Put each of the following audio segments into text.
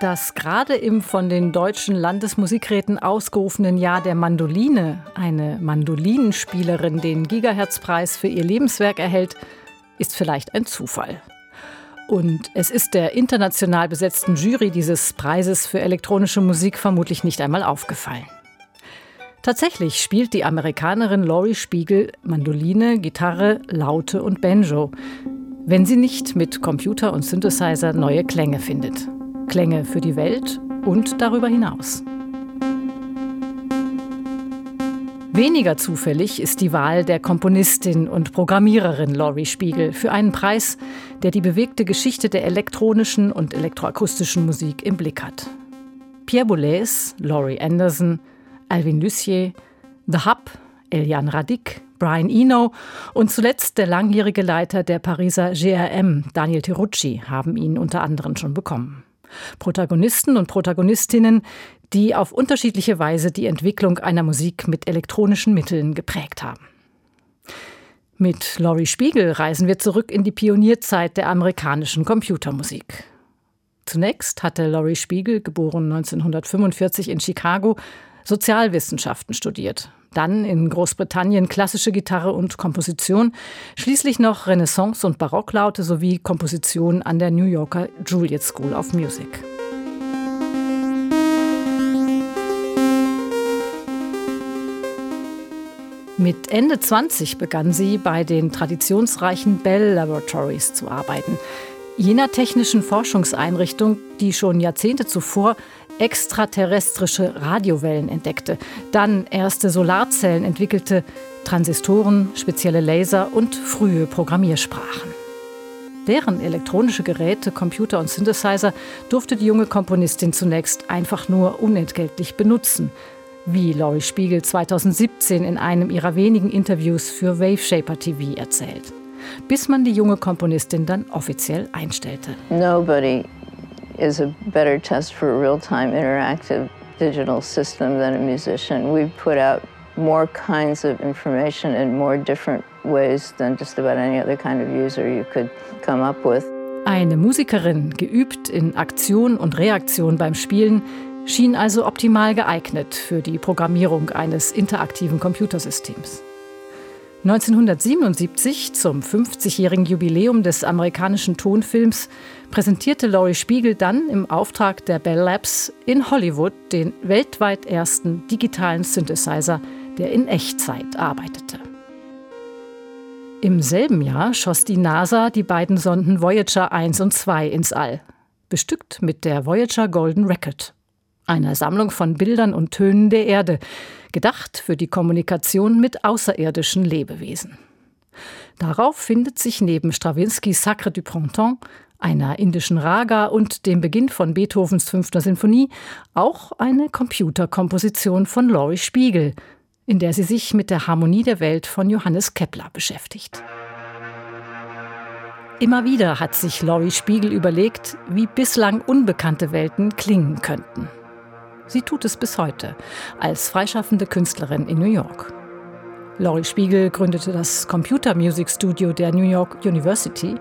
dass gerade im von den deutschen Landesmusikräten ausgerufenen Jahr der Mandoline eine Mandolinenspielerin den Gigahertzpreis für ihr Lebenswerk erhält, ist vielleicht ein Zufall. Und es ist der international besetzten Jury dieses Preises für elektronische Musik vermutlich nicht einmal aufgefallen. Tatsächlich spielt die Amerikanerin Laurie Spiegel Mandoline, Gitarre, Laute und Banjo, wenn sie nicht mit Computer und Synthesizer neue Klänge findet. Klänge für die Welt und darüber hinaus. Weniger zufällig ist die Wahl der Komponistin und Programmiererin Laurie Spiegel für einen Preis, der die bewegte Geschichte der elektronischen und elektroakustischen Musik im Blick hat. Pierre Boulez, Laurie Anderson, Alvin Lucier, The Hub, Eliane Radic, Brian Eno und zuletzt der langjährige Leiter der Pariser GRM, Daniel Tirucci, haben ihn unter anderem schon bekommen. Protagonisten und Protagonistinnen, die auf unterschiedliche Weise die Entwicklung einer Musik mit elektronischen Mitteln geprägt haben. Mit Laurie Spiegel reisen wir zurück in die Pionierzeit der amerikanischen Computermusik. Zunächst hatte Laurie Spiegel, geboren 1945 in Chicago, Sozialwissenschaften studiert, dann in Großbritannien klassische Gitarre und Komposition, schließlich noch Renaissance- und Barocklaute sowie Komposition an der New Yorker Juilliard School of Music. Mit Ende 20 begann sie bei den traditionsreichen Bell Laboratories zu arbeiten, jener technischen Forschungseinrichtung, die schon Jahrzehnte zuvor extraterrestrische Radiowellen entdeckte, dann erste Solarzellen entwickelte, Transistoren, spezielle Laser und frühe Programmiersprachen. Deren elektronische Geräte, Computer und Synthesizer durfte die junge Komponistin zunächst einfach nur unentgeltlich benutzen, wie Laurie Spiegel 2017 in einem ihrer wenigen Interviews für Waveshaper TV erzählt, bis man die junge Komponistin dann offiziell einstellte. Nobody is a better test for a real-time interactive digital system than a musician. We put out more kinds of information in more different ways than just about any other kind of user you could come up with. Eine Musikerin, geübt in Aktion und Reaktion beim Spielen, schien also optimal geeignet für die Programmierung eines interaktiven Computersystems. 1977, zum 50-jährigen Jubiläum des amerikanischen Tonfilms, präsentierte Laurie Spiegel dann im Auftrag der Bell Labs in Hollywood den weltweit ersten digitalen Synthesizer, der in Echtzeit arbeitete. Im selben Jahr schoss die NASA die beiden Sonden Voyager 1 und 2 ins All, bestückt mit der Voyager Golden Record, einer Sammlung von Bildern und Tönen der Erde, gedacht für die Kommunikation mit außerirdischen Lebewesen. Darauf findet sich neben Strawinskys Sacre du Printemps, einer indischen Raga und dem Beginn von Beethovens fünfter Sinfonie auch eine Computerkomposition von Laurie Spiegel, in der sie sich mit der Harmonie der Welt von Johannes Kepler beschäftigt. Immer wieder hat sich Laurie Spiegel überlegt, wie bislang unbekannte Welten klingen könnten. Sie tut es bis heute als freischaffende Künstlerin in New York. Laurie Spiegel gründete das Computer Music Studio der New York University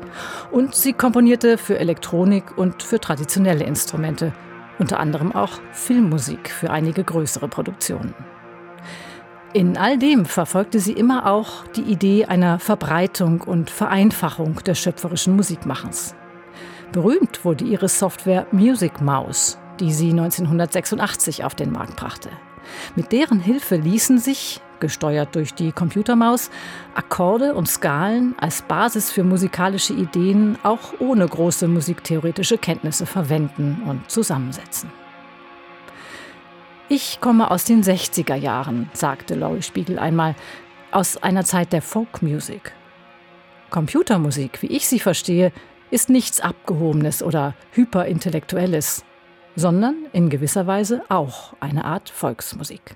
und sie komponierte für Elektronik und für traditionelle Instrumente, unter anderem auch Filmmusik für einige größere Produktionen. In all dem verfolgte sie immer auch die Idee einer Verbreitung und Vereinfachung des schöpferischen Musikmachens. Berühmt wurde ihre Software Music Mouse, die sie 1986 auf den Markt brachte. Mit deren Hilfe ließen sich, gesteuert durch die Computermaus, Akkorde und Skalen als Basis für musikalische Ideen auch ohne große musiktheoretische Kenntnisse verwenden und zusammensetzen. Ich komme aus den 60er Jahren, sagte Laurie Spiegel einmal, aus einer Zeit der Folkmusik. Computermusik, wie ich sie verstehe, ist nichts Abgehobenes oder Hyperintellektuelles sondern in gewisser Weise auch eine Art Volksmusik.